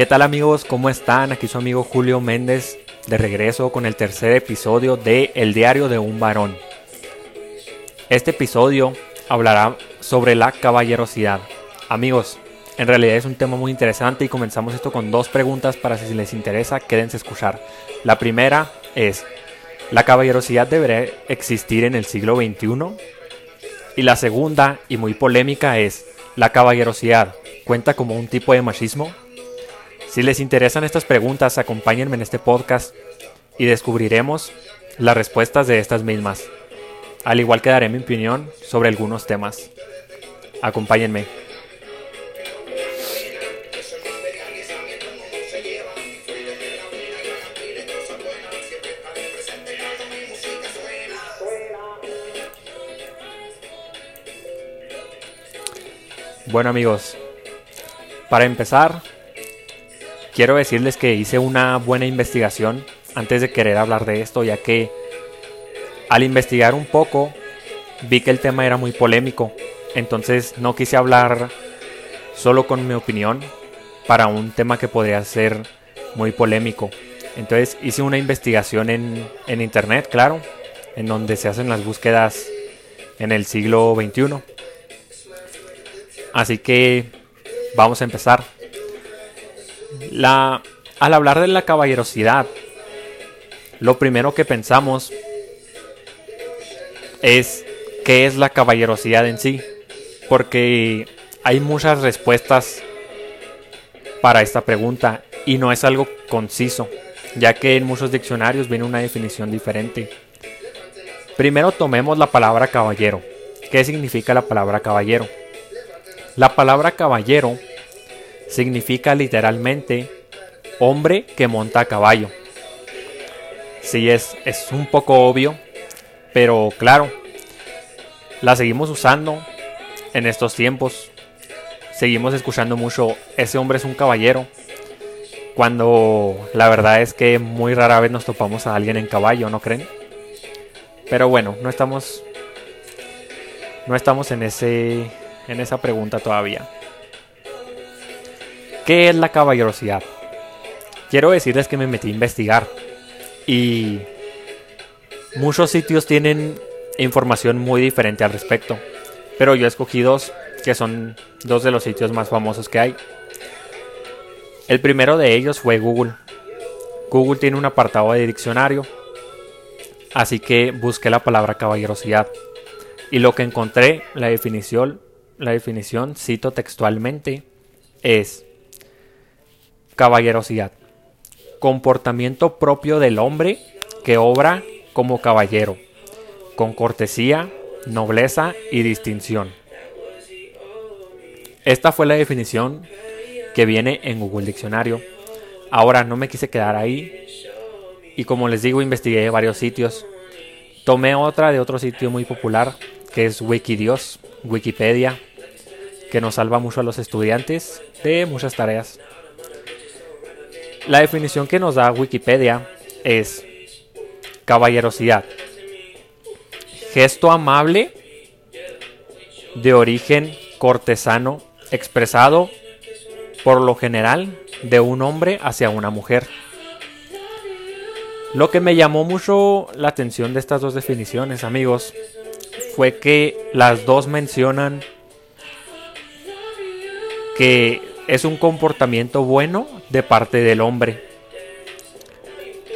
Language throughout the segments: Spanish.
¿Qué tal amigos? ¿Cómo están? Aquí su amigo Julio Méndez de regreso con el tercer episodio de El diario de un varón. Este episodio hablará sobre la caballerosidad. Amigos, en realidad es un tema muy interesante y comenzamos esto con dos preguntas para si les interesa, quédense a escuchar. La primera es, ¿la caballerosidad debería existir en el siglo XXI? Y la segunda, y muy polémica, es, ¿la caballerosidad cuenta como un tipo de machismo? Si les interesan estas preguntas, acompáñenme en este podcast y descubriremos las respuestas de estas mismas. Al igual que daré mi opinión sobre algunos temas. Acompáñenme. Bueno amigos, para empezar, quiero decirles que hice una buena investigación antes de querer hablar de esto, ya que al investigar un poco vi que el tema era muy polémico, entonces no quise hablar solo con mi opinión para un tema que podría ser muy polémico. Entonces hice una investigación en, en internet, claro, en donde se hacen las búsquedas en el siglo XXI. Así que vamos a empezar. La, al hablar de la caballerosidad, lo primero que pensamos es qué es la caballerosidad en sí, porque hay muchas respuestas para esta pregunta y no es algo conciso, ya que en muchos diccionarios viene una definición diferente. Primero tomemos la palabra caballero. ¿Qué significa la palabra caballero? La palabra caballero significa literalmente hombre que monta a caballo. Sí, es, es un poco obvio, pero claro, la seguimos usando en estos tiempos. Seguimos escuchando mucho, ese hombre es un caballero. Cuando la verdad es que muy rara vez nos topamos a alguien en caballo, ¿no creen? Pero bueno, no estamos no estamos en ese en esa pregunta todavía. ¿Qué es la caballerosidad? Quiero decirles que me metí a investigar y muchos sitios tienen información muy diferente al respecto, pero yo escogí dos que son dos de los sitios más famosos que hay. El primero de ellos fue Google. Google tiene un apartado de diccionario, así que busqué la palabra caballerosidad y lo que encontré, la definición, la definición, cito textualmente, es Caballerosidad. Comportamiento propio del hombre que obra como caballero, con cortesía, nobleza y distinción. Esta fue la definición que viene en Google Diccionario. Ahora no me quise quedar ahí y como les digo investigué varios sitios. Tomé otra de otro sitio muy popular que es Wikidios, Wikipedia, que nos salva mucho a los estudiantes de muchas tareas. La definición que nos da Wikipedia es caballerosidad. Gesto amable de origen cortesano expresado por lo general de un hombre hacia una mujer. Lo que me llamó mucho la atención de estas dos definiciones, amigos, fue que las dos mencionan que es un comportamiento bueno de parte del hombre.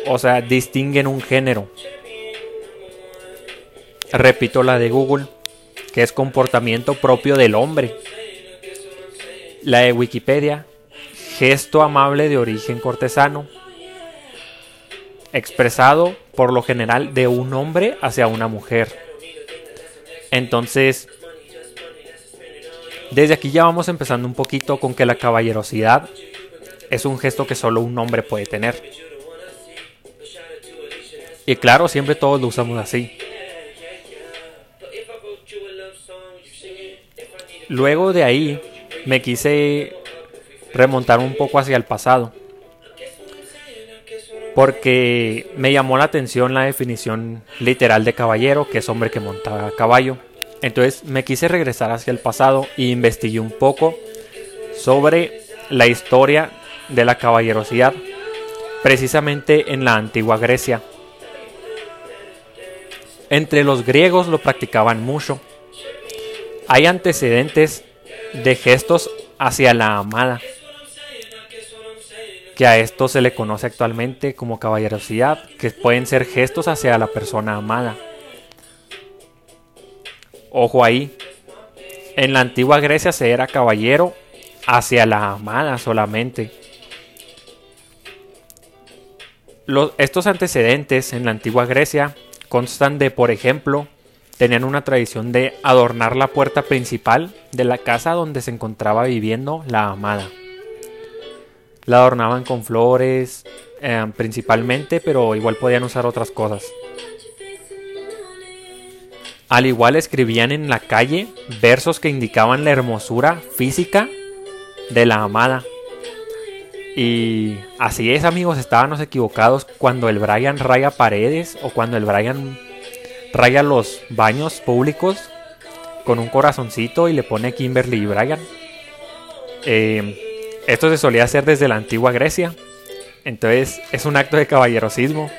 O sea, distinguen un género. Repito la de Google, que es comportamiento propio del hombre. La de Wikipedia, gesto amable de origen cortesano, expresado por lo general de un hombre hacia una mujer. Entonces, desde aquí ya vamos empezando un poquito con que la caballerosidad es un gesto que solo un hombre puede tener. Y claro, siempre todos lo usamos así. Luego de ahí me quise remontar un poco hacia el pasado. Porque me llamó la atención la definición literal de caballero, que es hombre que monta a caballo. Entonces me quise regresar hacia el pasado e investigué un poco sobre la historia de la caballerosidad, precisamente en la antigua Grecia. Entre los griegos lo practicaban mucho. Hay antecedentes de gestos hacia la amada, que a esto se le conoce actualmente como caballerosidad, que pueden ser gestos hacia la persona amada. Ojo ahí, en la antigua Grecia se era caballero hacia la amada solamente. Estos antecedentes en la antigua Grecia constan de, por ejemplo, tenían una tradición de adornar la puerta principal de la casa donde se encontraba viviendo la amada. La adornaban con flores, eh, principalmente, pero igual podían usar otras cosas. Al igual escribían en la calle versos que indicaban la hermosura física de la amada. Y así es amigos, estábamos equivocados cuando el Brian raya paredes o cuando el Brian raya los baños públicos con un corazoncito y le pone Kimberly y Brian. Eh, esto se solía hacer desde la antigua Grecia. Entonces es un acto de caballerosismo.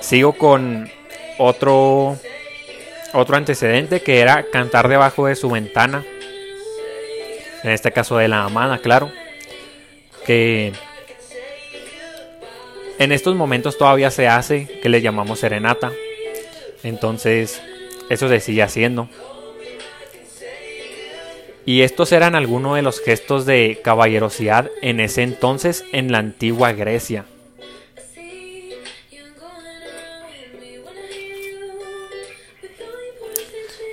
Sigo con otro otro antecedente que era cantar debajo de su ventana. En este caso de la amada, claro. Que en estos momentos todavía se hace, que le llamamos serenata. Entonces, eso se sigue haciendo. Y estos eran algunos de los gestos de caballerosidad en ese entonces en la antigua Grecia.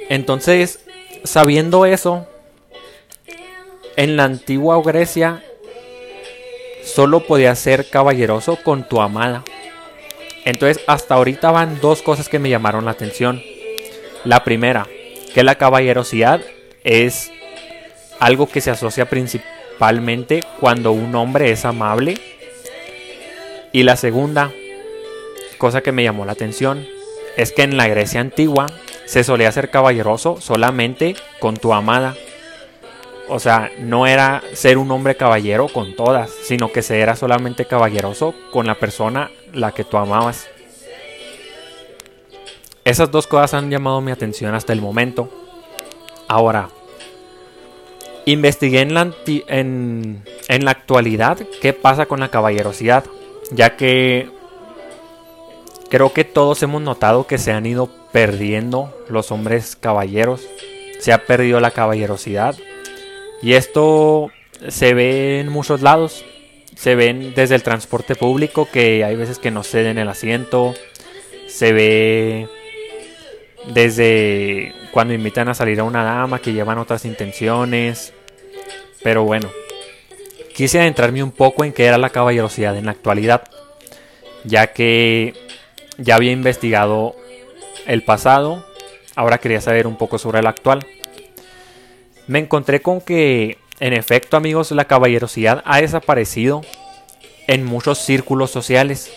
Entonces, sabiendo eso, en la antigua Grecia solo podías ser caballeroso con tu amada. Entonces, hasta ahorita van dos cosas que me llamaron la atención. La primera, que la caballerosidad es algo que se asocia principalmente cuando un hombre es amable. Y la segunda, cosa que me llamó la atención, es que en la Grecia antigua se solía ser caballeroso solamente con tu amada. O sea, no era ser un hombre caballero con todas, sino que se era solamente caballeroso con la persona la que tú amabas. Esas dos cosas han llamado mi atención hasta el momento. Ahora, investigué en la, en, la actualidad qué pasa con la caballerosidad, ya que creo que todos hemos notado que se han ido perdiendo los hombres caballeros, se ha perdido la caballerosidad. Y esto se ve en muchos lados. Se ven desde el transporte público que hay veces que no ceden el asiento. Se ve desde cuando invitan a salir a una dama que llevan otras intenciones. Pero bueno, quise adentrarme un poco en qué era la caballerosidad en la actualidad, ya que ya había investigado el pasado, ahora quería saber un poco sobre el actual. Me encontré con que, en efecto amigos, la caballerosidad ha desaparecido en muchos círculos sociales,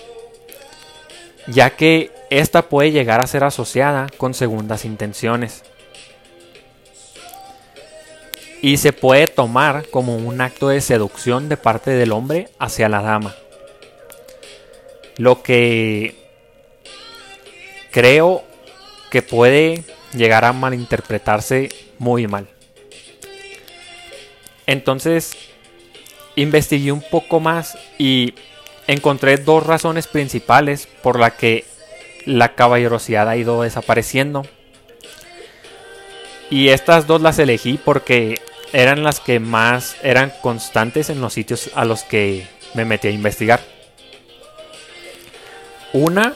ya que esta puede llegar a ser asociada con segundas intenciones. Y se puede tomar como un acto de seducción de parte del hombre hacia la dama. Lo que creo que puede llegar a malinterpretarse muy mal. Entonces, investigué un poco más y encontré dos razones principales por las que la caballerosidad ha ido desapareciendo. Y estas dos las elegí porque eran las que más eran constantes en los sitios a los que me metí a investigar. Una,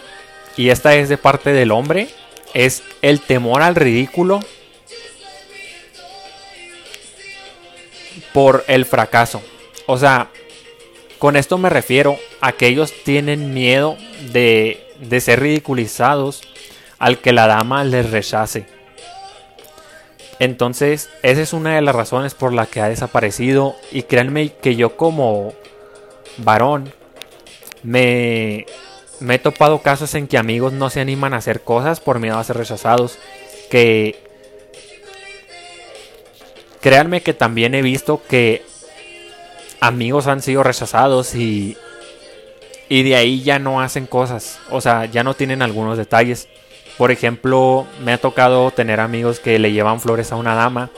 y esta es de parte del hombre, es el temor al ridículo por el fracaso. O sea, con esto me refiero a que ellos tienen miedo de, de ser ridiculizados al que la dama les rechace. Entonces, esa es una de las razones por la que ha desaparecido. Y créanme que yo como varón me, me he topado casos en que amigos no se animan a hacer cosas por miedo a ser rechazados. Que créanme que también he visto que amigos han sido rechazados y, y de ahí ya no hacen cosas. O sea, ya no tienen algunos detalles. Por ejemplo, me ha tocado tener amigos que le llevan flores a una dama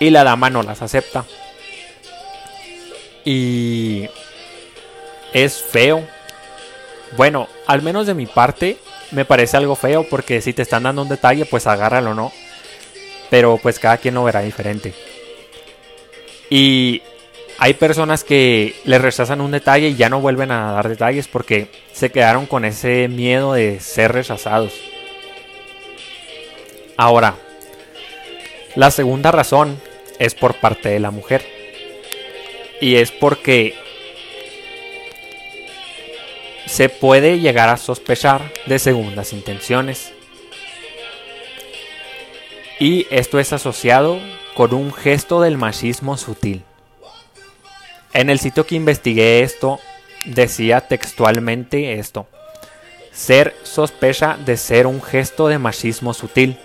y la dama no las acepta. Y es feo. Bueno, al menos de mi parte me parece algo feo porque si te están dando un detalle, pues agárralo, ¿no? Pero pues cada quien lo verá diferente. Y hay personas que le rechazan un detalle y ya no vuelven a dar detalles porque se quedaron con ese miedo de ser rechazados. Ahora, la segunda razón es por parte de la mujer. Y es porque se puede llegar a sospechar de segundas intenciones. Y esto es asociado con un gesto del machismo sutil. En el sitio que investigué esto, decía textualmente esto. Ser sospecha de ser un gesto de machismo sutil.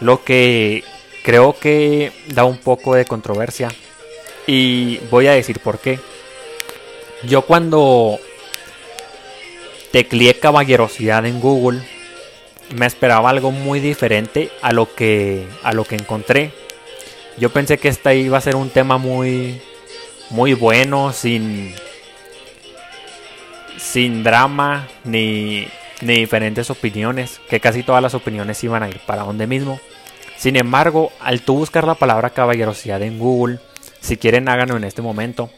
Lo que creo que da un poco de controversia. Y voy a decir por qué. Yo cuando tecleé caballerosidad en Google, me esperaba algo muy diferente a lo que a lo que encontré. Yo pensé que esta iba a ser un tema muy muy bueno, sin sin drama ni ni diferentes opiniones, que casi todas las opiniones iban a ir para donde mismo. Sin embargo, al tú buscar la palabra caballerosidad en Google, si quieren háganlo en este momento,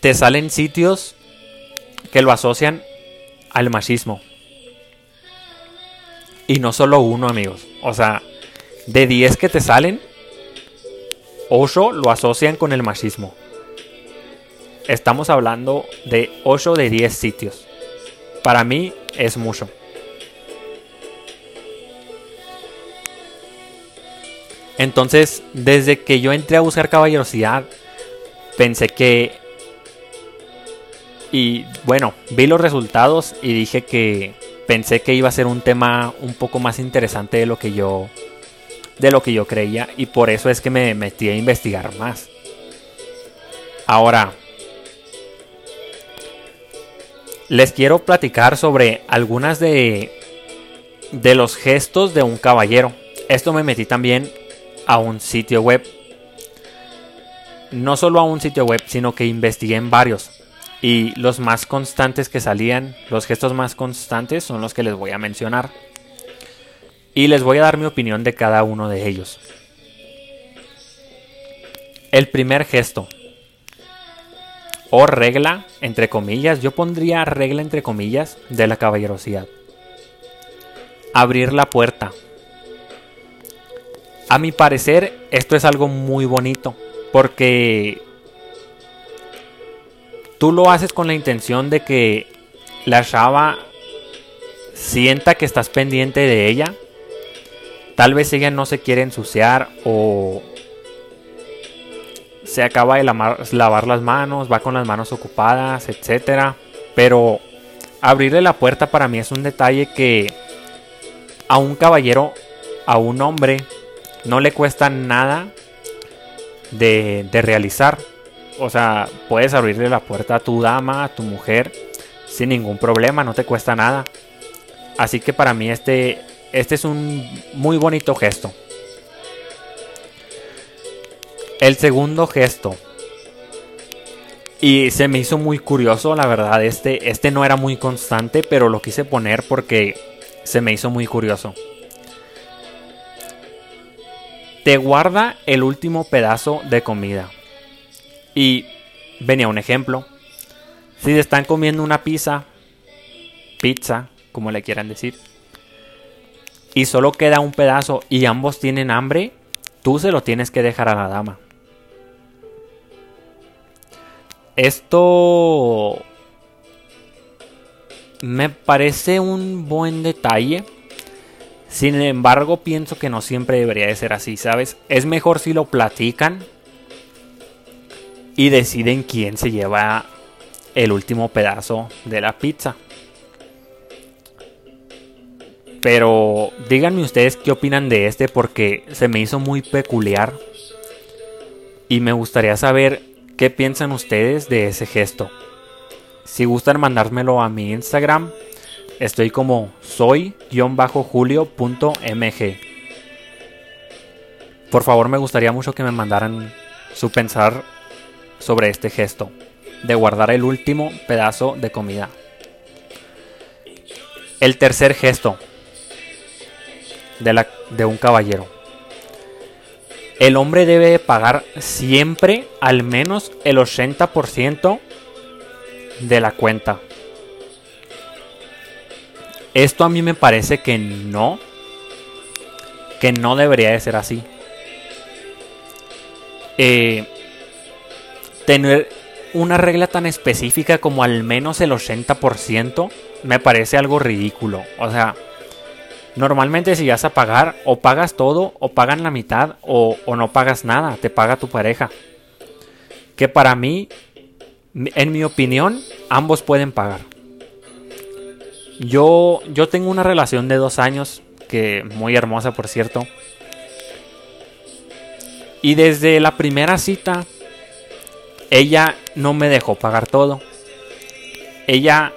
te salen sitios que lo asocian al machismo. Y no solo uno, amigos. O sea, de 10 que te salen, 8 lo asocian con el machismo. Estamos hablando de 8 de 10 sitios. Para mí es mucho. Entonces, desde que yo entré a buscar caballerosidad, pensé que... Y bueno, vi los resultados y dije que pensé que iba a ser un tema un poco más interesante de lo que yo de lo que yo creía y por eso es que me metí a investigar más. Ahora les quiero platicar sobre algunas de de los gestos de un caballero. Esto me metí también a un sitio web. No solo a un sitio web, sino que investigué en varios. Y los más constantes que salían, los gestos más constantes son los que les voy a mencionar. Y les voy a dar mi opinión de cada uno de ellos. El primer gesto. O regla, entre comillas. Yo pondría regla entre comillas de la caballerosidad. Abrir la puerta. A mi parecer, esto es algo muy bonito. Porque tú lo haces con la intención de que la chava sienta que estás pendiente de ella. Tal vez ella no se quiere ensuciar o se acaba de lavar las manos, va con las manos ocupadas, etc. Pero abrirle la puerta para mí es un detalle que a un caballero, a un hombre, no le cuesta nada de, realizar. O sea, puedes abrirle la puerta a tu dama, a tu mujer, sin ningún problema, no te cuesta nada. Así que para mí este, este es un muy bonito gesto. El segundo gesto. Y se me hizo muy curioso, la verdad. Este, este no era muy constante, pero lo quise poner porque se me hizo muy curioso te guarda el último pedazo de comida. Y venía un ejemplo. Si te están comiendo una pizza, pizza, como le quieran decir, y solo queda un pedazo y ambos tienen hambre, tú se lo tienes que dejar a la dama. Esto me parece un buen detalle sin embargo, pienso que no siempre debería de ser así, ¿sabes? Es mejor si lo platican y deciden quién se lleva el último pedazo de la pizza. Pero díganme ustedes qué opinan de este porque se me hizo muy peculiar Y me gustaría saber qué piensan ustedes de ese gesto. Si gustan mandármelo a mi Instagram, estoy como soy-julio.mg. Por favor, me gustaría mucho que me mandaran su pensar sobre este gesto de guardar el último pedazo de comida. El tercer gesto de, un caballero. El hombre debe pagar siempre al menos el 80% de la cuenta. Esto a mí me parece que no, que no debería de ser así. Eh, tener una regla tan específica como al menos el 80% me parece algo ridículo. O sea, normalmente si vas a pagar, o pagas todo, o pagan la mitad, o, no pagas nada, te paga tu pareja. Que para mí, en mi opinión, ambos pueden pagar. Yo, yo tengo una relación de dos años, que muy hermosa por cierto. Y desde la primera cita ella no me dejó pagar todo. Ella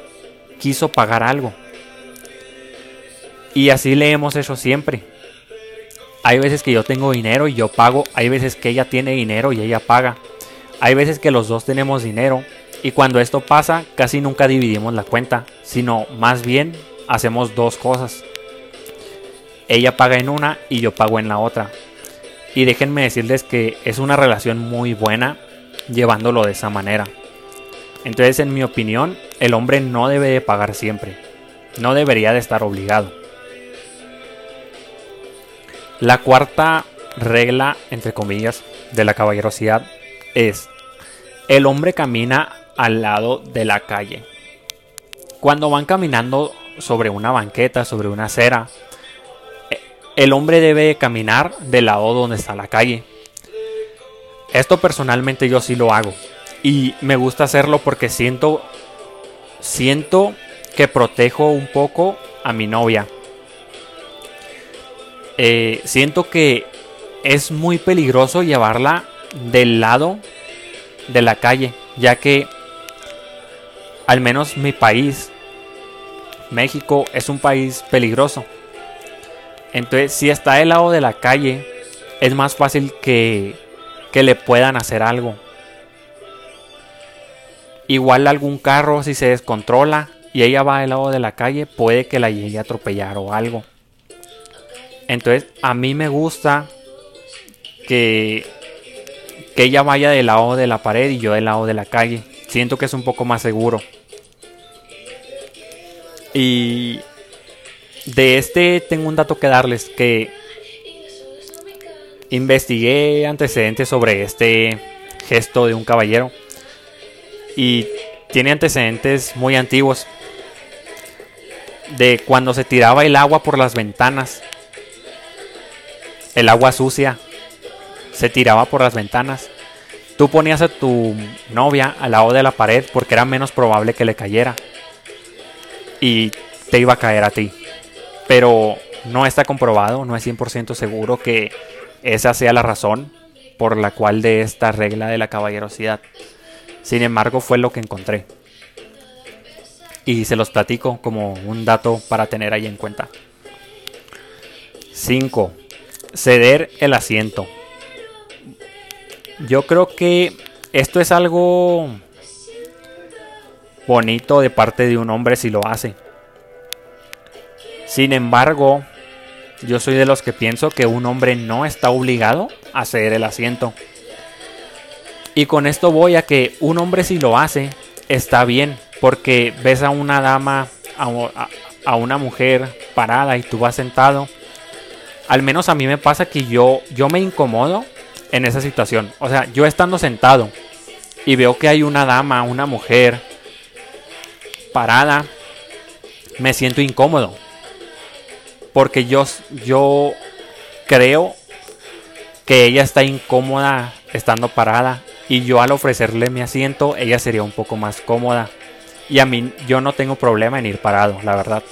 quiso pagar algo. Y así le hemos hecho siempre. Hay veces que yo tengo dinero y yo pago. Hay veces que ella tiene dinero y ella paga. Hay veces que los dos tenemos dinero. Y cuando esto pasa, casi nunca dividimos la cuenta. Sino más bien hacemos dos cosas. Ella paga en una y yo pago en la otra. Y déjenme decirles que es una relación muy buena llevándolo de esa manera. Entonces, en mi opinión, el hombre no debe de pagar siempre. No debería de estar obligado. La cuarta regla, entre comillas, de la caballerosidad es, el hombre camina al lado de la calle. Cuando van caminando sobre una banqueta, sobre una acera, el hombre debe caminar del lado donde está la calle. Esto personalmente yo sí lo hago. Y me gusta hacerlo porque siento. Siento que protejo un poco a mi novia. Eh, siento que es muy peligroso llevarla del lado de la calle. Ya que al menos mi país, México, es un país peligroso. Entonces, si está del lado de la calle, es más fácil que que le puedan hacer algo. Igual algún carro si se descontrola y ella va del lado de la calle, puede que la llegue a atropellar o algo. Entonces a mí me gusta que, que ella vaya del lado de la pared y yo del lado de la calle. Siento que es un poco más seguro. Y de este tengo un dato que darles que investigué antecedentes sobre este gesto de un caballero y tiene antecedentes muy antiguos de cuando se tiraba el agua por las ventanas. El agua sucia se tiraba por las ventanas. Tú ponías a tu novia al lado de la pared porque era menos probable que le cayera. Y te iba a caer a ti. Pero no está comprobado, no es 100% seguro que esa sea la razón por la cual de esta regla de la caballerosidad. Sin embargo, fue lo que encontré. Y se los platico como un dato para tener ahí en cuenta. 5. Ceder el asiento. Yo creo que esto es algo bonito de parte de un hombre si lo hace. Sin embargo, yo soy de los que pienso que un hombre no está obligado a ceder el asiento. Y con esto voy a que un hombre si lo hace, está bien, porque ves a una dama, a, una mujer parada y tú vas sentado. Al menos a mí me pasa que yo, yo me incomodo en esa situación. O sea, yo estando sentado y veo que hay una dama, una mujer parada, me siento incómodo porque yo, yo creo que ella está incómoda estando parada y yo al ofrecerle mi asiento ella sería un poco más cómoda y a mí yo no tengo problema en ir parado, la verdad.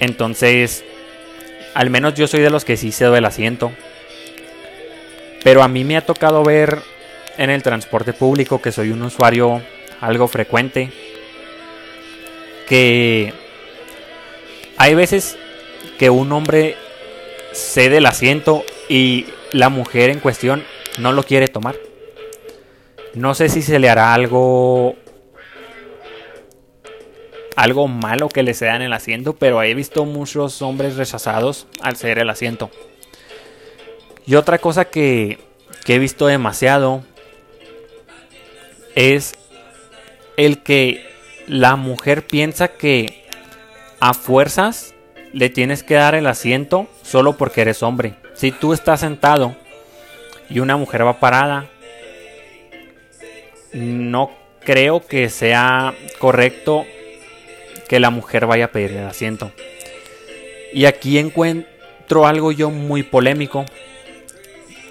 Entonces, al menos yo soy de los que sí cedo el asiento. Pero a mí me ha tocado ver en el transporte público, que soy un usuario algo frecuente, que hay veces que un hombre cede el asiento y la mujer en cuestión no lo quiere tomar. No sé si se le hará algo algo malo que le cedan el asiento, pero he visto muchos hombres rechazados al ceder el asiento. Y otra cosa que, que he visto demasiado es el que la mujer piensa que a fuerzas le tienes que dar el asiento solo porque eres hombre. Si tú estás sentado y una mujer va parada, no creo que sea correcto que la mujer vaya a pedir el asiento. Y aquí encuentro algo yo muy polémico.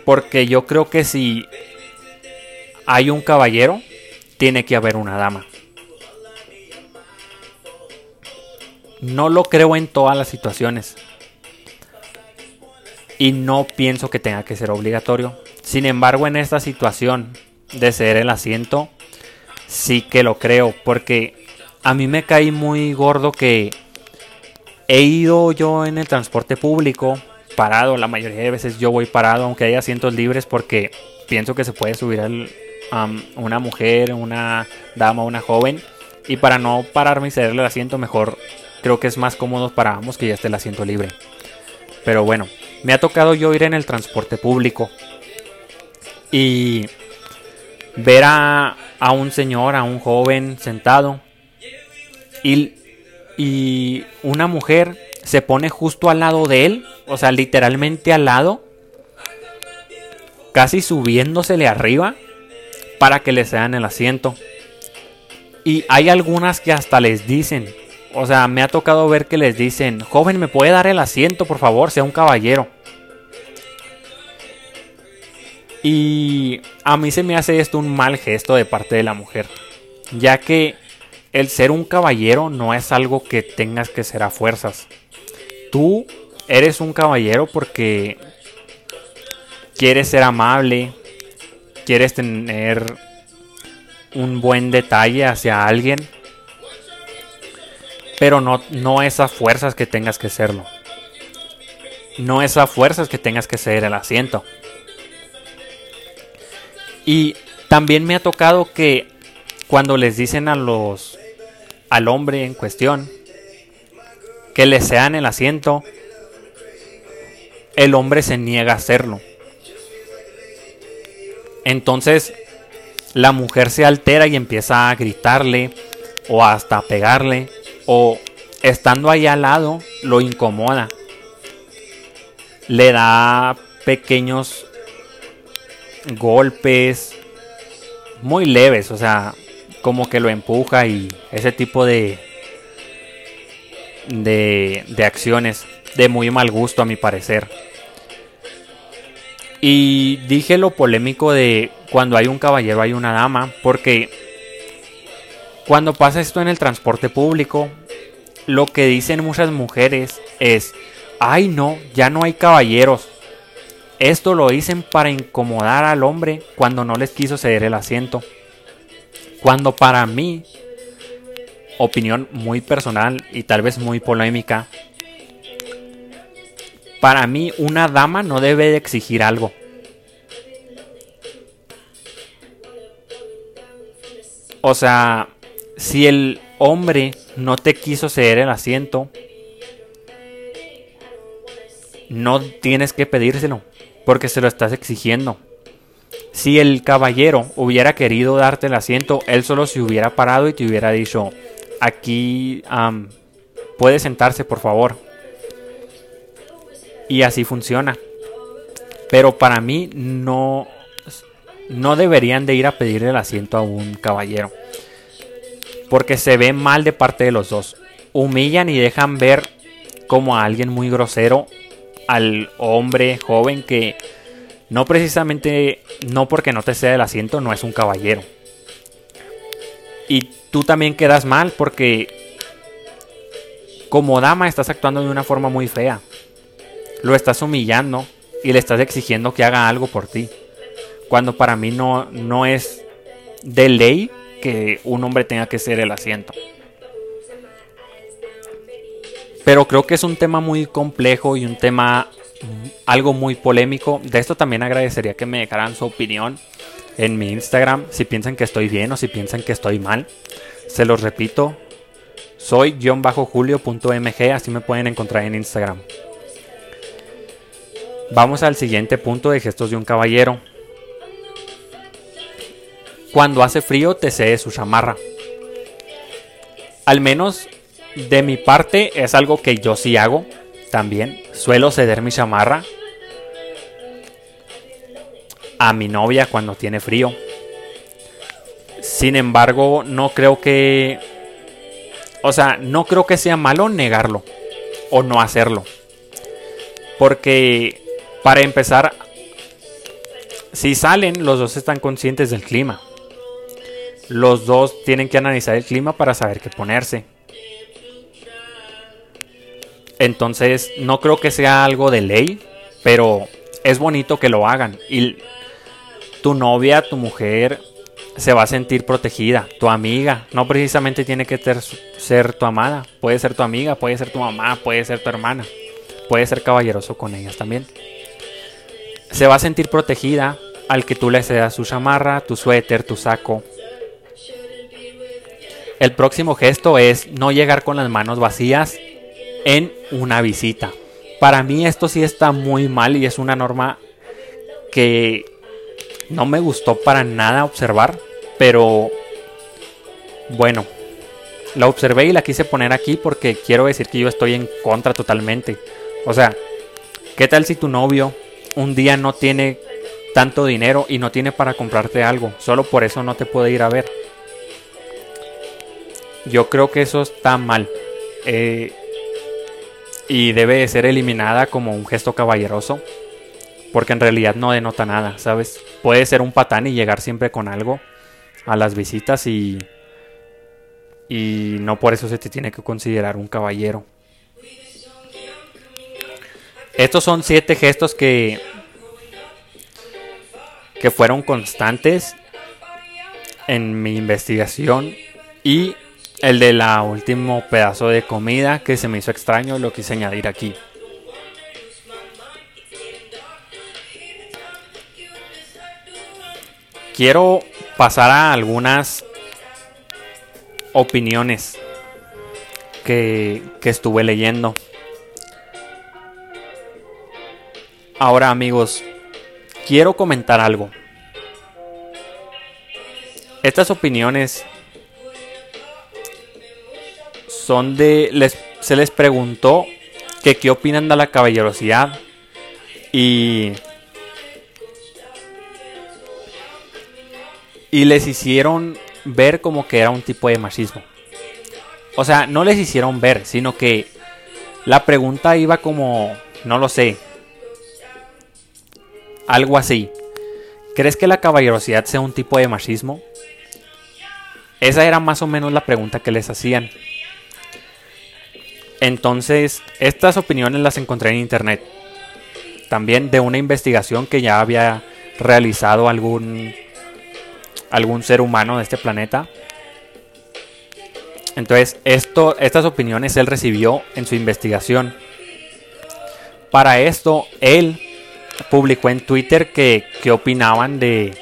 Porque yo creo que si hay un caballero, tiene que haber una dama. No lo creo en todas las situaciones. Y no pienso que tenga que ser obligatorio. Sin embargo, en esta situación de ceder el asiento, sí que lo creo. Porque a mí me cae muy gordo que he ido yo en el transporte público parado. La mayoría de veces yo voy parado, aunque hay asientos libres, porque pienso que se puede subir al, una mujer, una dama, una joven. Y para no pararme y cederle el asiento, mejor creo que es más cómodo para ambos que ya esté el asiento libre. Pero bueno, me ha tocado yo ir en el transporte público y ver a, a un señor, a un joven sentado y, y una mujer se pone justo al lado de él, o sea, literalmente al lado, casi subiéndosele arriba para que les sean el asiento. Y hay algunas que hasta les dicen, o sea, me ha tocado ver que les dicen, joven, ¿me puede dar el asiento, por favor? Sea un caballero. Y a mí se me hace esto un mal gesto de parte de la mujer, ya que el ser un caballero no es algo que tengas que ser a fuerzas. Tú eres un caballero porque quieres ser amable, quieres tener un buen detalle hacia alguien, pero no, no es fuerzas que tengas que serlo. No es a fuerzas que tengas que ceder el asiento. Y también me ha tocado que cuando les dicen a los al hombre en cuestión que le sean el asiento, el hombre se niega a hacerlo. Entonces la mujer se altera y empieza a gritarle o hasta a pegarle o estando ahí al lado lo incomoda. Le da pequeños golpes muy leves, o sea, como que lo empuja y ese tipo de de, de acciones de muy mal gusto a mi parecer. Y dije lo polémico de cuando hay un caballero hay una dama, porque cuando pasa esto en el transporte público, lo que dicen muchas mujeres es, ay no, ya no hay caballeros. Esto lo dicen para incomodar al hombre cuando no les quiso ceder el asiento. Cuando para mí, opinión muy personal y tal vez muy polémica, para mí una dama no debe de exigir algo. O sea, si el hombre no te quiso ceder el asiento, no tienes que pedírselo, porque se lo estás exigiendo. Si el caballero hubiera querido darte el asiento, él solo se hubiera parado y te hubiera dicho, aquí puede sentarse por favor y así funciona. Pero para mí no, no deberían de ir a pedirle el asiento a un caballero. Porque se ve mal de parte de los dos. Humillan y dejan ver como a alguien muy grosero al hombre joven que no precisamente, no porque no te sea el asiento, no es un caballero. Y tú también quedas mal porque como dama estás actuando de una forma muy fea lo estás humillando y le estás exigiendo que haga algo por ti. Cuando para mí no, no es de ley que un hombre tenga que ser el asiento. Pero creo que es un tema muy complejo y un tema algo muy polémico. De esto también agradecería que me dejaran su opinión en mi Instagram. Si piensan que estoy bien o si piensan que estoy mal. Se los repito. Soy julio.mg. Así me pueden encontrar en Instagram. Vamos al siguiente punto de gestos de un caballero. Cuando hace frío te cede su chamarra. Al menos de mi parte es algo que yo sí hago también. Suelo ceder mi chamarra a mi novia cuando tiene frío. Sin embargo, no creo que... O sea, no creo que sea malo negarlo o no hacerlo. Porque, para empezar, si salen, los dos están conscientes del clima. Los dos tienen que analizar el clima para saber qué ponerse. Entonces, no creo que sea algo de ley, pero es bonito que lo hagan. Y tu novia, tu mujer, se va a sentir protegida. Tu amiga, no precisamente tiene que ser tu amada. Puede ser tu amiga, puede ser tu mamá, puede ser tu hermana. Puede ser caballeroso con ellas también. Se va a sentir protegida al que tú le cedas su chamarra, tu suéter, tu saco. El próximo gesto es no llegar con las manos vacías en una visita. Para mí esto sí está muy mal y es una norma que no me gustó para nada observar, pero bueno, la observé y la quise poner aquí porque quiero decir que yo estoy en contra totalmente. O sea, ¿qué tal si tu novio un día no tiene tanto dinero y no tiene para comprarte algo? Solo por eso no te puede ir a ver. Yo creo que eso está mal. Eh, y debe ser eliminada como un gesto caballeroso, porque en realidad no denota nada, ¿sabes? Puede ser un patán y llegar siempre con algo a las visitas y y no por eso se te tiene que considerar un caballero. Estos son siete gestos que que fueron constantes en mi investigación y el de la último pedazo de comida que se me hizo extraño lo quise añadir aquí. Quiero pasar a algunas opiniones que, que estuve leyendo. Ahora amigos, quiero comentar algo. Estas opiniones son de. Les, se les preguntó que qué opinan de la caballerosidad. Y. Y les hicieron ver como que era un tipo de machismo. O sea, no les hicieron ver, sino que la pregunta iba como, no lo sé, algo así. ¿Crees que la caballerosidad sea un tipo de machismo? Esa era más o menos la pregunta que les hacían. Entonces, estas opiniones las encontré en internet. También de una investigación que ya había realizado algún algún ser humano de este planeta. Entonces, esto, estas opiniones él recibió en su investigación. Para esto, él publicó en Twitter que, opinaban de,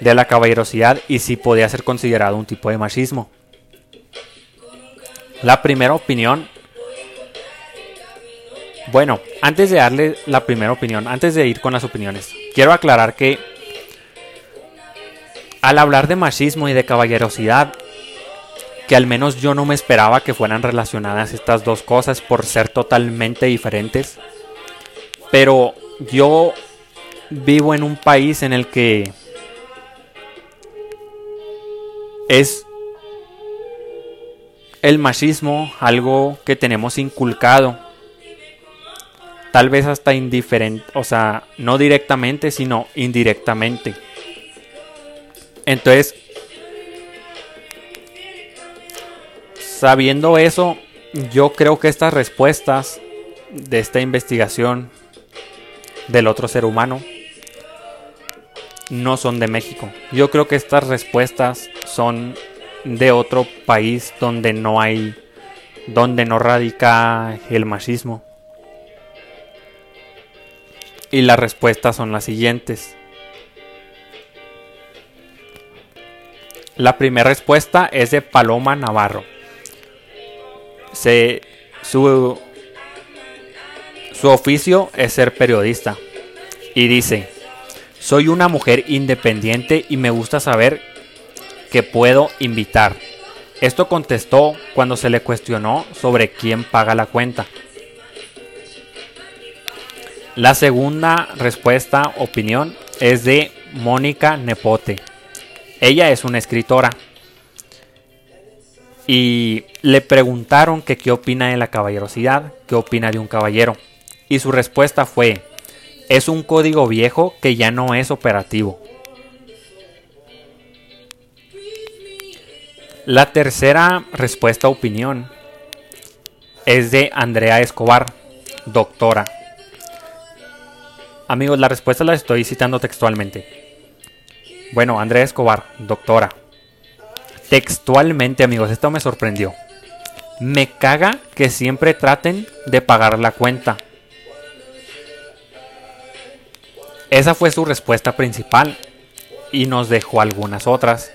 de la caballerosidad y si podía ser considerado un tipo de machismo. La primera opinión bueno, antes de darle la primera opinión, antes de ir con las opiniones, quiero aclarar que al hablar de machismo y de caballerosidad, que al menos yo no me esperaba que fueran relacionadas estas dos cosas por ser totalmente diferentes, pero yo vivo en un país en el que es el machismo algo que tenemos inculcado tal vez hasta indiferente, o sea, no directamente, sino indirectamente. Entonces, sabiendo eso, yo creo que estas respuestas de esta investigación del otro ser humano no son de México. Yo creo que estas respuestas son de otro país donde no hay, donde no radica el machismo. Y las respuestas son las siguientes. La primera respuesta es de Paloma Navarro. Su, su oficio es ser periodista. Y dice, soy una mujer independiente y me gusta saber que puedo invitar. Esto contestó cuando se le cuestionó sobre quién paga la cuenta. La segunda respuesta, opinión, es de Mónica Nepote. Ella es una escritora. Y le preguntaron que qué opina de la caballerosidad, qué opina de un caballero. Y su respuesta fue, es un código viejo que ya no es operativo. La tercera respuesta opinión es de Andrea Escobar, doctora. Amigos, la respuesta la estoy citando textualmente. Bueno, Andrea Escobar, doctora. Textualmente, amigos, esto me sorprendió. Me caga que siempre traten de pagar la cuenta. Esa fue su respuesta principal y nos dejó algunas otras.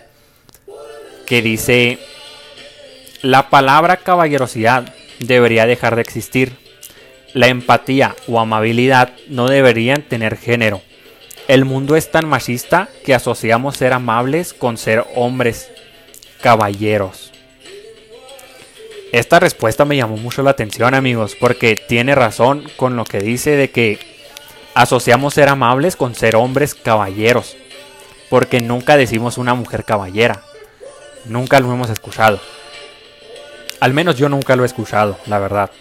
Que dice, la palabra caballerosidad debería dejar de existir. La empatía o amabilidad no deberían tener género. El mundo es tan machista que asociamos ser amables con ser hombres, caballeros. Esta respuesta me llamó mucho la atención amigos, porque tiene razón con lo que dice de que asociamos ser amables con ser hombres caballeros, porque nunca decimos una mujer caballera, nunca lo hemos escuchado. Al menos yo nunca lo he escuchado, la verdad.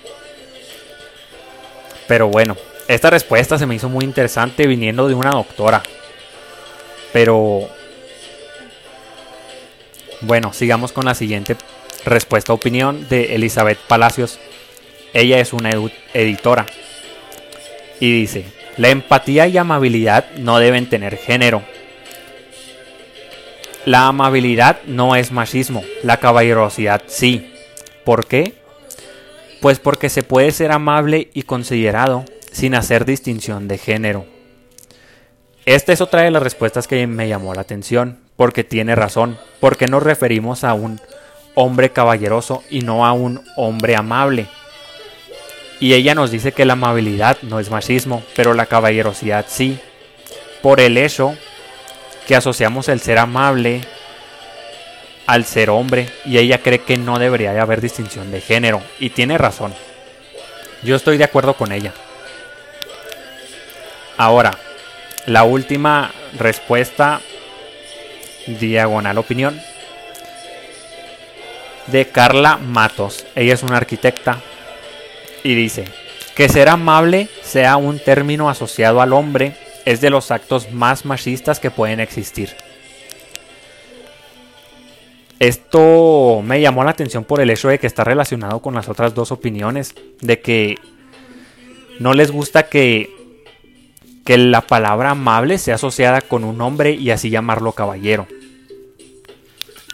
Pero bueno, esta respuesta se me hizo muy interesante viniendo de una doctora. Pero... Bueno, sigamos con la siguiente respuesta opinión de Elizabeth Palacios. Ella es una editora. Y dice, la empatía y amabilidad no deben tener género. La amabilidad no es machismo, la caballerosidad sí. ¿Por qué? Pues porque se puede ser amable y considerado sin hacer distinción de género. Esta es otra de las respuestas que me llamó la atención, porque tiene razón, porque nos referimos a un hombre caballeroso y no a un hombre amable. Y ella nos dice que la amabilidad no es machismo, pero la caballerosidad sí, por el hecho que asociamos el ser amable al ser hombre y ella cree que no debería haber distinción de género y tiene razón. Yo estoy de acuerdo con ella. Ahora, la última respuesta, diagonal opinión, de Carla Matos. Ella es una arquitecta y dice, que ser amable sea un término asociado al hombre es de los actos más machistas que pueden existir. Esto me llamó la atención por el hecho de que está relacionado con las otras dos opiniones, de que no les gusta que que la palabra amable sea asociada con un hombre y así llamarlo caballero.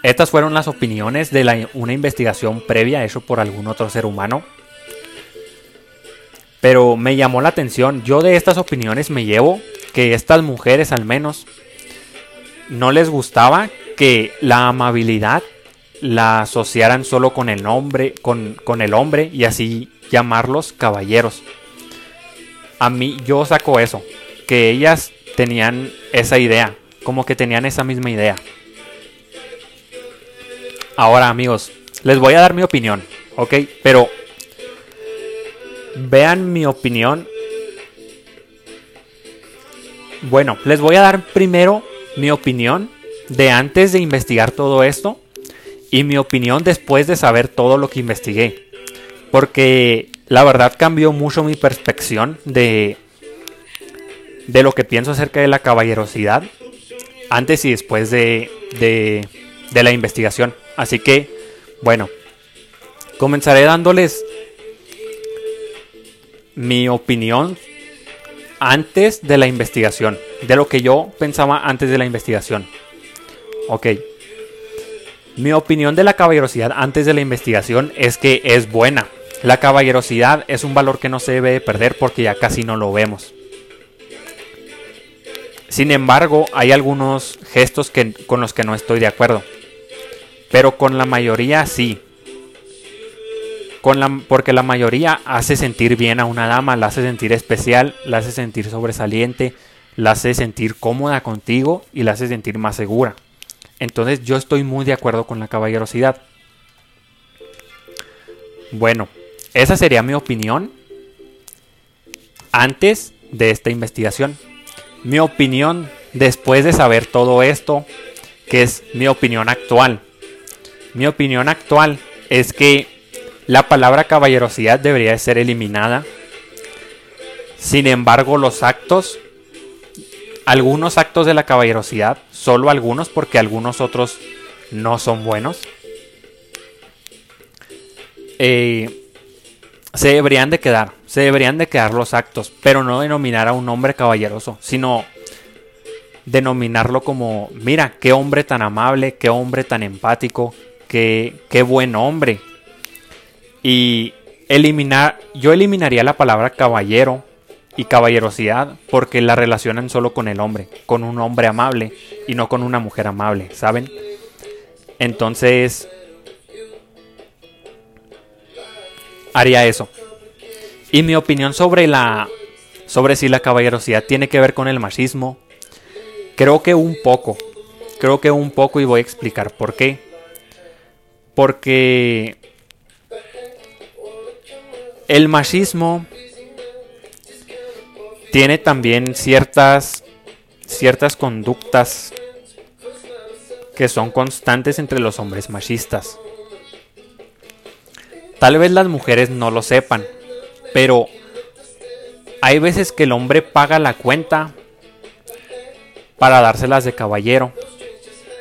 Estas fueron las opiniones de una investigación previa hecho por algún otro ser humano. Pero me llamó la atención, yo de estas opiniones me llevo que estas mujeres al menos no les gustaba que la amabilidad la asociaran solo con el nombre, con, con el hombre y así llamarlos caballeros. A mí yo saco eso, que ellas tenían esa idea, como que tenían esa misma idea. Ahora amigos, les voy a dar mi opinión, ¿ok? Pero vean mi opinión. Bueno, les voy a dar primero mi opinión de antes de investigar todo esto y mi opinión después de saber todo lo que investigué. Porque la verdad cambió mucho mi perspectiva de, de lo que pienso acerca de la caballerosidad antes y después de, de, de la investigación. Así que, bueno, comenzaré dándoles mi opinión antes de la investigación, de lo que yo pensaba antes de la investigación. Ok. Mi opinión de la caballerosidad antes de la investigación es que es buena. La caballerosidad es un valor que no se debe perder porque ya casi no lo vemos. Sin embargo, hay algunos gestos que, con los que no estoy de acuerdo. Pero con la mayoría sí. Con la, porque la mayoría hace sentir bien a una dama, la hace sentir especial, la hace sentir sobresaliente, la hace sentir cómoda contigo y la hace sentir más segura. Entonces yo estoy muy de acuerdo con la caballerosidad. Bueno, esa sería mi opinión antes de esta investigación. Mi opinión después de saber todo esto, que es mi opinión actual. Mi opinión actual es que la palabra caballerosidad debería ser eliminada. Sin embargo, los actos, algunos actos de la caballerosidad, solo algunos porque algunos otros no son buenos, eh, se deberían de quedar, se deberían de quedar los actos, pero no denominar a un hombre caballeroso, sino denominarlo como, mira, qué hombre tan amable, qué hombre tan empático, qué, qué buen hombre. Y eliminar, yo eliminaría la palabra caballero y caballerosidad porque la relacionan solo con el hombre, con un hombre amable y no con una mujer amable, ¿saben? Entonces, haría eso. Y mi opinión sobre la sobre si la caballerosidad tiene que ver con el machismo, creo que un poco. Creo que un poco y voy a explicar por qué. Porque el machismo tiene también ciertas ciertas conductas que son constantes entre los hombres machistas. Tal vez las mujeres no lo sepan, pero hay veces que el hombre paga la cuenta para dárselas de caballero,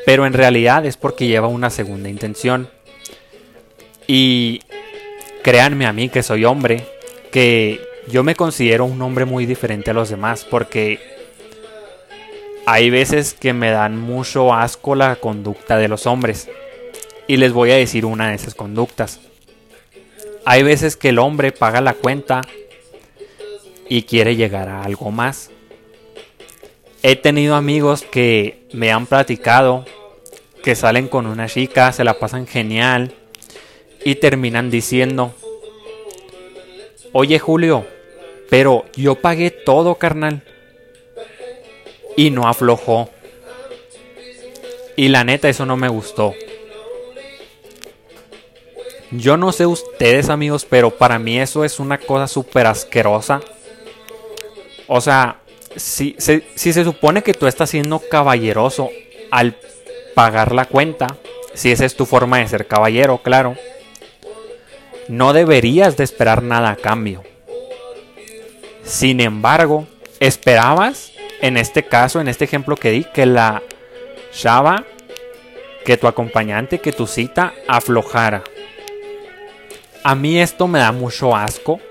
pero en realidad es porque lleva una segunda intención. Y créanme a mí que soy hombre, que yo me considero un hombre muy diferente a los demás, porque hay veces que me dan mucho asco la conducta de los hombres. Y les voy a decir una de esas conductas. Hay veces que el hombre paga la cuenta y quiere llegar a algo más. He tenido amigos que me han platicado que salen con una chica, se la pasan genial y terminan diciendo, oye Julio, pero yo pagué todo carnal y no aflojó. Y la neta eso no me gustó. Yo no sé ustedes amigos, pero para mí eso es una cosa súper asquerosa. O sea, si, si, se supone que tú estás siendo caballeroso al pagar la cuenta, si esa es tu forma de ser caballero, claro, no deberías de esperar nada a cambio. Sin embargo, esperabas, en este caso, en este ejemplo que di, que la chava, que tu acompañante, que tu cita aflojara. A mí esto me da mucho asco.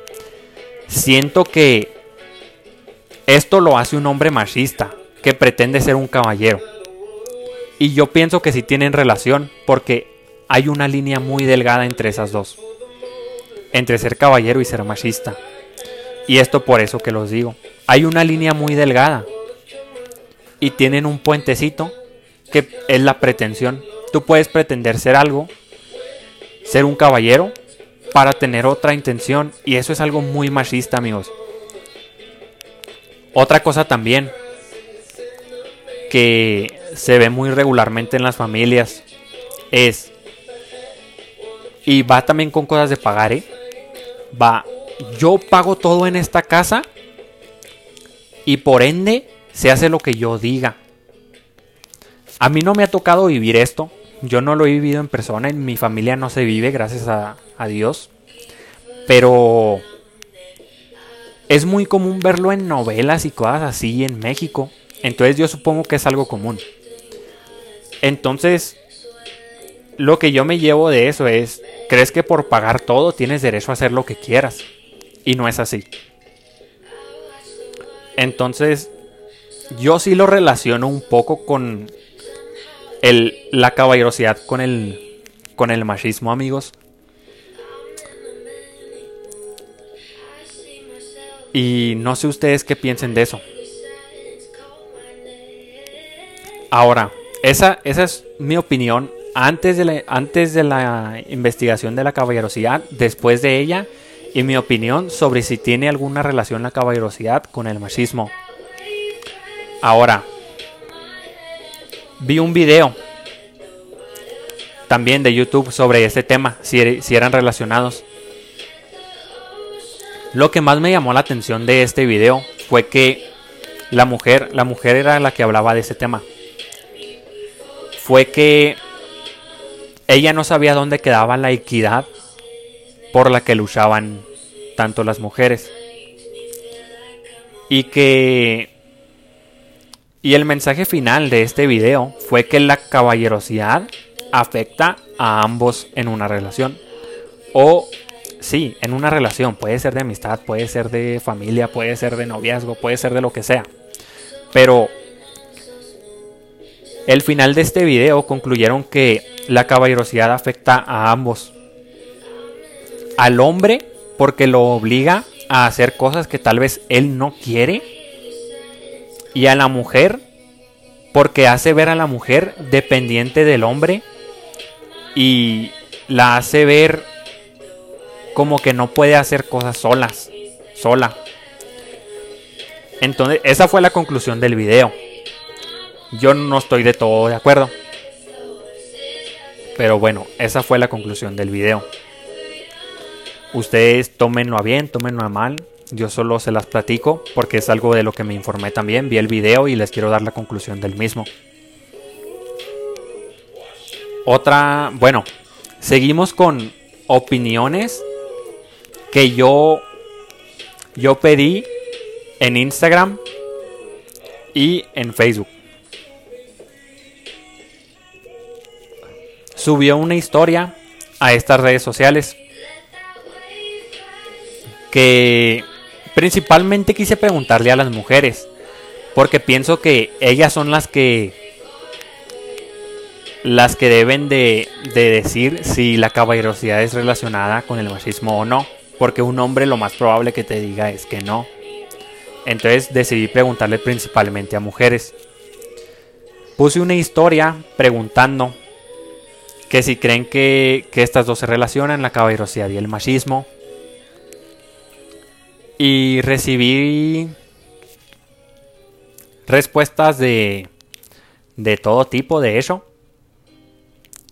Siento que esto lo hace un hombre machista que pretende ser un caballero. Y yo pienso que sí tienen relación porque hay una línea muy delgada entre esas dos. Entre ser caballero y ser machista. Y esto por eso que los digo. Hay una línea muy delgada. Y tienen un puentecito que es la pretensión. Tú puedes pretender ser algo, ser un caballero, para tener otra intención y eso es algo muy machista, amigos. Otra cosa también que se ve muy regularmente en las familias es y va también con cosas de pagar, ¿eh? Va, yo pago todo en esta casa y por ende se hace lo que yo diga. A mí no me ha tocado vivir esto, yo no lo he vivido en persona, en mi familia no se vive, gracias a, Dios. Pero es muy común verlo en novelas y cosas así en México. Entonces yo supongo que es algo común. Entonces, lo que yo me llevo de eso es, crees que por pagar todo tienes derecho a hacer lo que quieras. Y no es así. Entonces, yo sí lo relaciono un poco con el, la caballerosidad con el, con el machismo, amigos. Y no sé ustedes qué piensen de eso. Ahora, esa, esa es mi opinión antes de, la, antes de la investigación de la caballerosidad, después de ella, y mi opinión sobre si tiene alguna relación la caballerosidad con el machismo. Ahora, vi un video también de YouTube sobre este tema, si, si eran relacionados. Lo que más me llamó la atención de este video fue que la mujer, la mujer era la que hablaba de ese tema. Fue que ella no sabía dónde quedaba la equidad por la que luchaban tanto las mujeres. Y que y el mensaje final de este video fue que la caballerosidad afecta a ambos en una relación o sí, en una relación, puede ser de amistad, puede ser de familia, puede ser de noviazgo, puede ser de lo que sea. Pero el final de este video concluyeron que la caballerosidad afecta a ambos. Al hombre porque lo obliga a hacer cosas que tal vez él no quiere. Y a la mujer porque hace ver a la mujer dependiente del hombre y la hace ver como que no puede hacer cosas solas, sola. Entonces, esa fue la conclusión del video. Yo no estoy de todo de acuerdo. Pero bueno, esa fue la conclusión del video. Ustedes tómenlo a bien, tómenlo a mal. Yo solo se las platico porque es algo de lo que me informé también. Vi el video y les quiero dar la conclusión del mismo. Otra, bueno, seguimos con opiniones que yo yo pedí en Instagram y en Facebook. Subió una historia a estas redes sociales que principalmente quise preguntarle a las mujeres porque pienso que ellas son las que las que deben de, de decir si la caballerosidad es relacionada con el machismo o no. Porque un hombre lo más probable que te diga es que no. Entonces decidí preguntarle principalmente a mujeres. Puse una historia preguntando que si creen que, que estas dos se relacionan, la caballerosidad y el machismo. Y recibí respuestas de, de todo tipo, de hecho.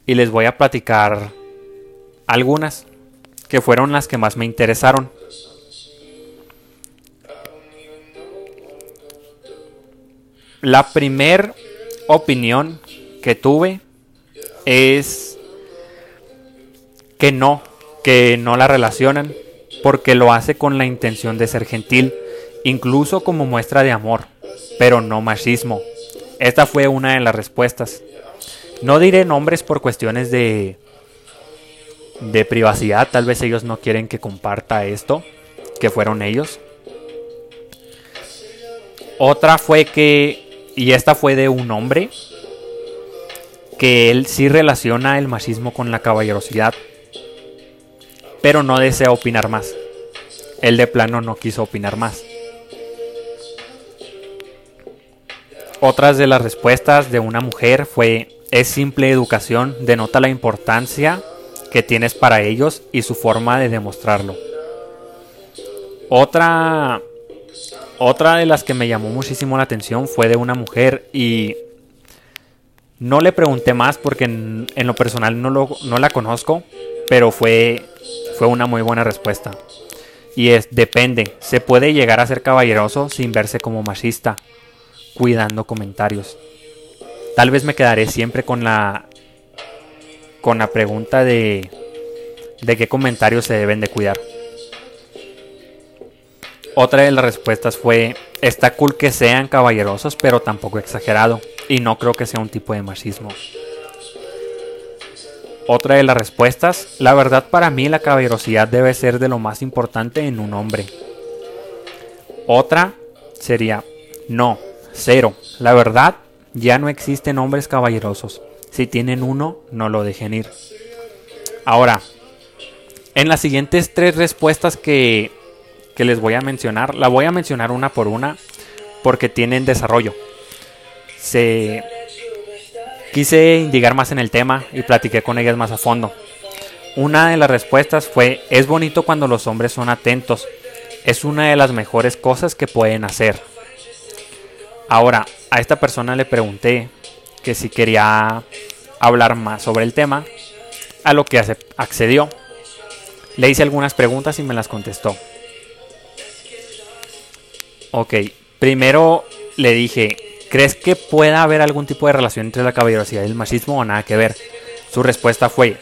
Y les voy a platicar algunas que fueron las que más me interesaron. La primer opinión que tuve es que no, que no la relacionan porque lo hace con la intención de ser gentil, incluso como muestra de amor, pero no machismo. Esta fue una de las respuestas. No diré nombres por cuestiones de de privacidad. Tal vez ellos no quieren que comparta esto, que fueron ellos. Otra fue que, y esta fue de un hombre, que él sí relaciona el machismo con la caballerosidad, pero no desea opinar más. Él de plano no quiso opinar más. Otras de las respuestas de una mujer fue, es simple educación, denota la importancia que tienes para ellos y su forma de demostrarlo. Otra otra de las que me llamó muchísimo la atención fue de una mujer y no le pregunté más porque en, lo personal no, lo, no la conozco, pero fue, fue una muy buena respuesta. Y es, depende, se puede llegar a ser caballeroso sin verse como machista, cuidando comentarios. Tal vez me quedaré siempre con la con la pregunta de, de qué comentarios se deben de cuidar. Otra de las respuestas fue, está cool que sean caballerosos, pero tampoco exagerado, y no creo que sea un tipo de machismo. Otra de las respuestas, la verdad para mí la caballerosidad debe ser de lo más importante en un hombre. Otra, sería no, cero. La verdad, ya no existen hombres caballerosos. Si tienen uno, no lo dejen ir. Ahora, en las siguientes tres respuestas que, que les voy a mencionar, la voy a mencionar una por una porque tienen desarrollo. Se quise indicar más en el tema y platiqué con ellas más a fondo. Una de las respuestas fue, es bonito cuando los hombres son atentos. Es una de las mejores cosas que pueden hacer. Ahora, a esta persona le pregunté que si quería hablar más sobre el tema, a lo que accedió. Le hice algunas preguntas y me las contestó. Ok, primero le dije, ¿crees que pueda haber algún tipo de relación entre la caballerosidad y el machismo o nada que ver? Su respuesta fue,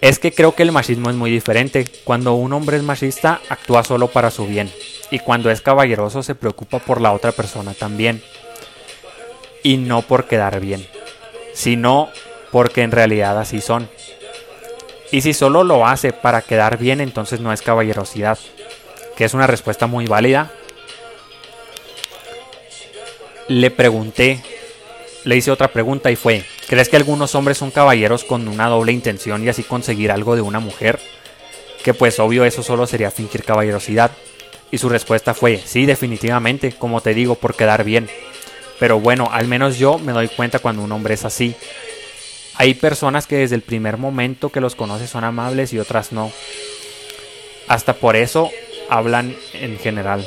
es que creo que el machismo es muy diferente. Cuando un hombre es machista, actúa solo para su bien y cuando es caballeroso se preocupa por la otra persona también. Y no por quedar bien, sino porque en realidad así son. Y si solo lo hace para quedar bien, entonces no es caballerosidad, que es una respuesta muy válida. Le pregunté, le hice otra pregunta y fue, ¿crees que algunos hombres son caballeros con una doble intención y así conseguir algo de una mujer? Que pues obvio eso solo sería fingir caballerosidad. Y su respuesta fue, sí, definitivamente, como te digo, por quedar bien. Pero bueno, al menos yo me doy cuenta cuando un hombre es así. Hay personas que desde el primer momento que los conoces son amables y otras no. Hasta por eso hablan en general.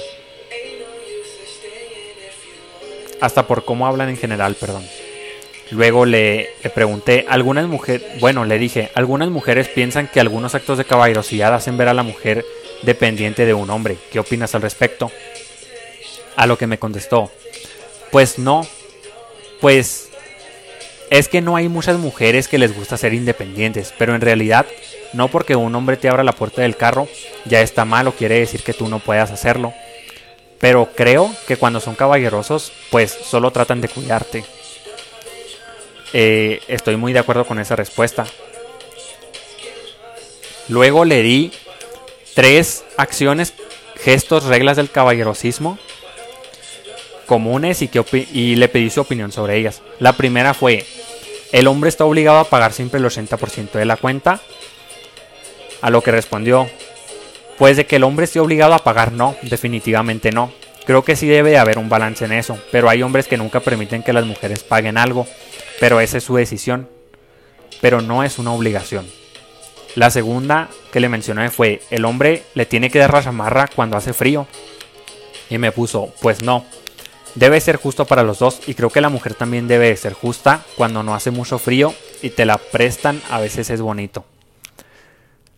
Hasta por cómo hablan en general, perdón. Luego le, le, pregunté, algunas mujeres, bueno, le dije, algunas mujeres piensan que algunos actos de caballerosidad hacen ver a la mujer dependiente de un hombre. ¿Qué opinas al respecto? A lo que me contestó, pues no, pues es que no hay muchas mujeres que les gusta ser independientes, pero en realidad no porque un hombre te abra la puerta del carro ya está mal o quiere decir que tú no puedas hacerlo. Pero creo que cuando son caballerosos, pues solo tratan de cuidarte. Eh, estoy muy de acuerdo con esa respuesta. Luego le di tres acciones, gestos, reglas del caballerosismo comunes y, que y le pedí su opinión sobre ellas. La primera fue, el hombre está obligado a pagar siempre el 80% de la cuenta. A lo que respondió, pues de que el hombre esté obligado a pagar, no, definitivamente no. Creo que sí debe haber un balance en eso, pero hay hombres que nunca permiten que las mujeres paguen algo, pero esa es su decisión, pero no es una obligación. La segunda que le mencioné fue, el hombre le tiene que dar la chamarra cuando hace frío. Y me puso, pues no. Debe ser justo para los dos y creo que la mujer también debe ser justa cuando no hace mucho frío y te la prestan a veces es bonito.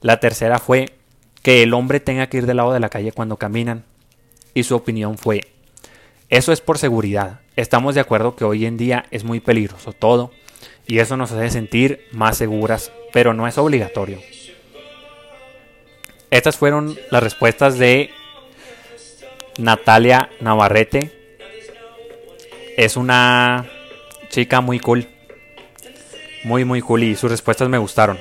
La tercera fue que el hombre tenga que ir del lado de la calle cuando caminan. Y su opinión fue, eso es por seguridad. Estamos de acuerdo que hoy en día es muy peligroso todo y eso nos hace sentir más seguras, pero no es obligatorio. Estas fueron las respuestas de Natalia Navarrete. Es una chica muy cool. Muy, muy cool y sus respuestas me gustaron.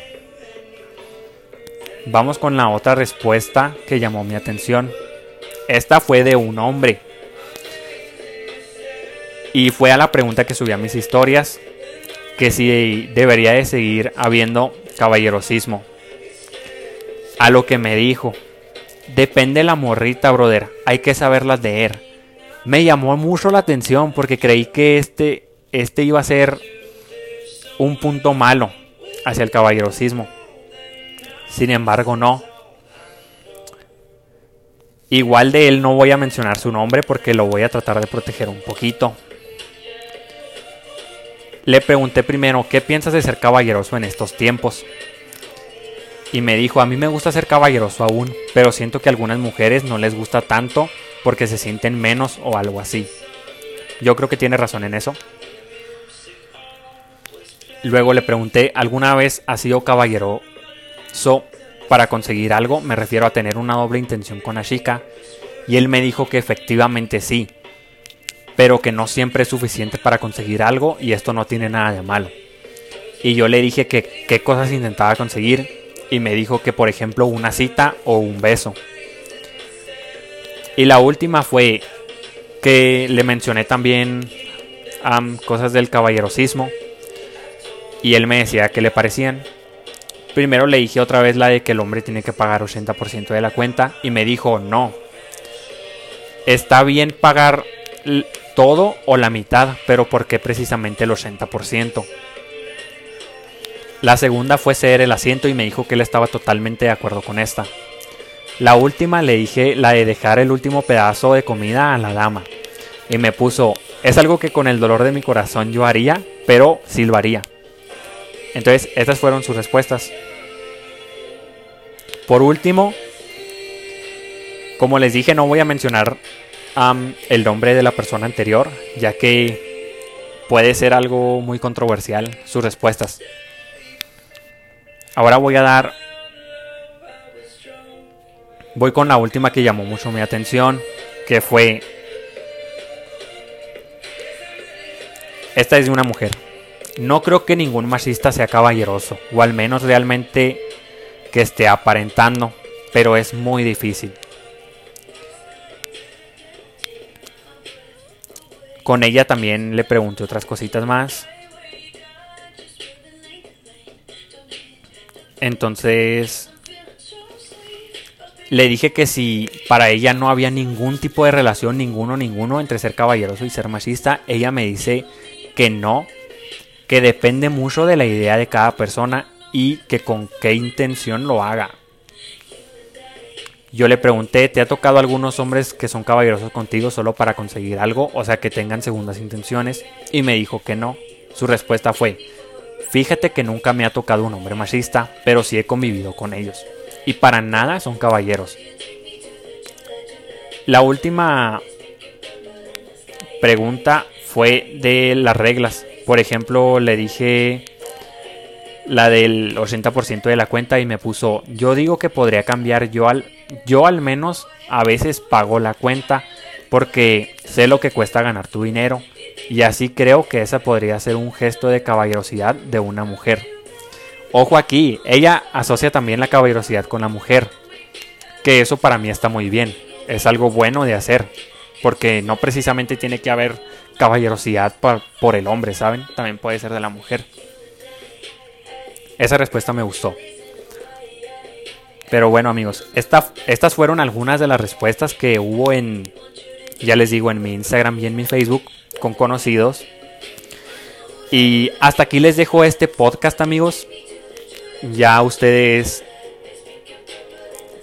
Vamos con la otra respuesta que llamó mi atención. Esta fue de un hombre. Y fue a la pregunta que subí a mis historias que si debería de seguir habiendo caballerosismo. A lo que me dijo, depende la morrita, brother, hay que saberlas leer. Me llamó mucho la atención porque creí que este, este iba a ser un punto malo hacia el caballerosismo. Sin embargo, no. Igual de él no voy a mencionar su nombre porque lo voy a tratar de proteger un poquito. Le pregunté primero, ¿qué piensas de ser caballeroso en estos tiempos? Y me dijo, a mí me gusta ser caballeroso aún, pero siento que a algunas mujeres no les gusta tanto porque se sienten menos o algo así. Yo creo que tiene razón en eso. Luego le pregunté, ¿alguna vez has sido caballeroso para conseguir algo? Me refiero a tener una doble intención con la chica. Y él me dijo que efectivamente sí, pero que no siempre es suficiente para conseguir algo y esto no tiene nada de malo. Y yo le dije que qué cosas intentaba conseguir y me dijo que por ejemplo una cita o un beso. Y la última fue, que le mencioné también cosas del caballerosismo y él me decía que le parecían. Primero le dije otra vez la de que el hombre tiene que pagar 80% de la cuenta y me dijo no. Está bien pagar todo o la mitad, pero ¿por qué precisamente el 80%? La segunda fue ceder el asiento y me dijo que él estaba totalmente de acuerdo con esta. La última le dije la de dejar el último pedazo de comida a la dama. Y me puso, es algo que con el dolor de mi corazón yo haría, pero sí lo haría. Entonces, estas fueron sus respuestas. Por último, como les dije, no voy a mencionar el nombre de la persona anterior, ya que puede ser algo muy controversial sus respuestas. Ahora voy a dar... Voy con la última que llamó mucho mi atención, que fue... Esta es de una mujer. No creo que ningún machista sea caballeroso, o al menos realmente que esté aparentando, pero es muy difícil. Con ella también le pregunté otras cositas más. Entonces le dije que si para ella no había ningún tipo de relación, ninguno, ninguno, entre ser caballeroso y ser machista, ella me dice que no, que depende mucho de la idea de cada persona y que con qué intención lo haga. Yo le pregunté, ¿te ha tocado algunos hombres que son caballerosos contigo solo para conseguir algo? O sea, que tengan segundas intenciones. Y me dijo que no. Su respuesta fue, fíjate que nunca me ha tocado un hombre machista, pero sí he convivido con ellos. Y para nada son caballeros. La última pregunta fue de las reglas. Por ejemplo, le dije la del 80% de la cuenta y me puso, yo digo que podría cambiar, yo al, yo al menos a veces pago la cuenta porque sé lo que cuesta ganar tu dinero y así creo que esa podría ser un gesto de caballerosidad de una mujer. Ojo aquí, ella asocia también la caballerosidad con la mujer, que eso para mí está muy bien, es algo bueno de hacer, porque no precisamente tiene que haber caballerosidad por, el hombre, ¿saben? También puede ser de la mujer. Esa respuesta me gustó. Pero bueno amigos, estas fueron algunas de las respuestas que hubo en, ya les digo, en mi Instagram y en mi Facebook con conocidos. Y hasta aquí les dejo este podcast amigos. Ya ustedes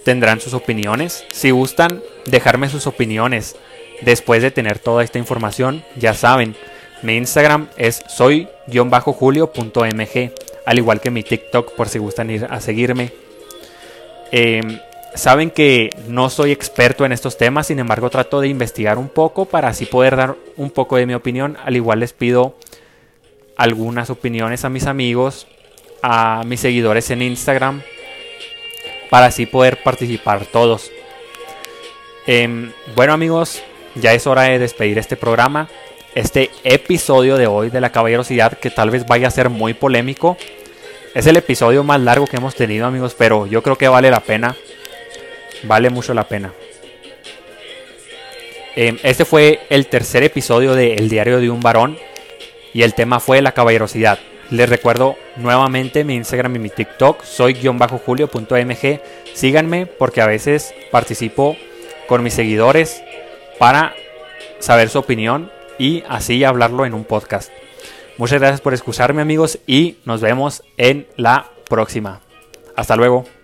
tendrán sus opiniones. Si gustan dejarme sus opiniones después de tener toda esta información, ya saben, mi Instagram es soy-julio.mg al igual que mi TikTok por si gustan ir a seguirme. Em, saben que no soy experto en estos temas, sin embargo trato de investigar un poco para así poder dar un poco de mi opinión. Al igual les pido algunas opiniones a mis amigos, a mis seguidores en Instagram, para así poder participar todos. Em, bueno amigos, ya es hora de despedir este programa este episodio de hoy de la caballerosidad que tal vez vaya a ser muy polémico. Es el episodio más largo que hemos tenido amigos, pero yo creo que vale la pena. Vale mucho la pena. Em, este fue el tercer episodio de El diario de un varón y el tema fue la caballerosidad. Les recuerdo nuevamente mi Instagram y mi TikTok, soy-julio.mg. Síganme porque a veces participo con mis seguidores para saber su opinión y así hablarlo en un podcast. Muchas gracias por escucharme amigos y nos vemos en la próxima. Hasta luego.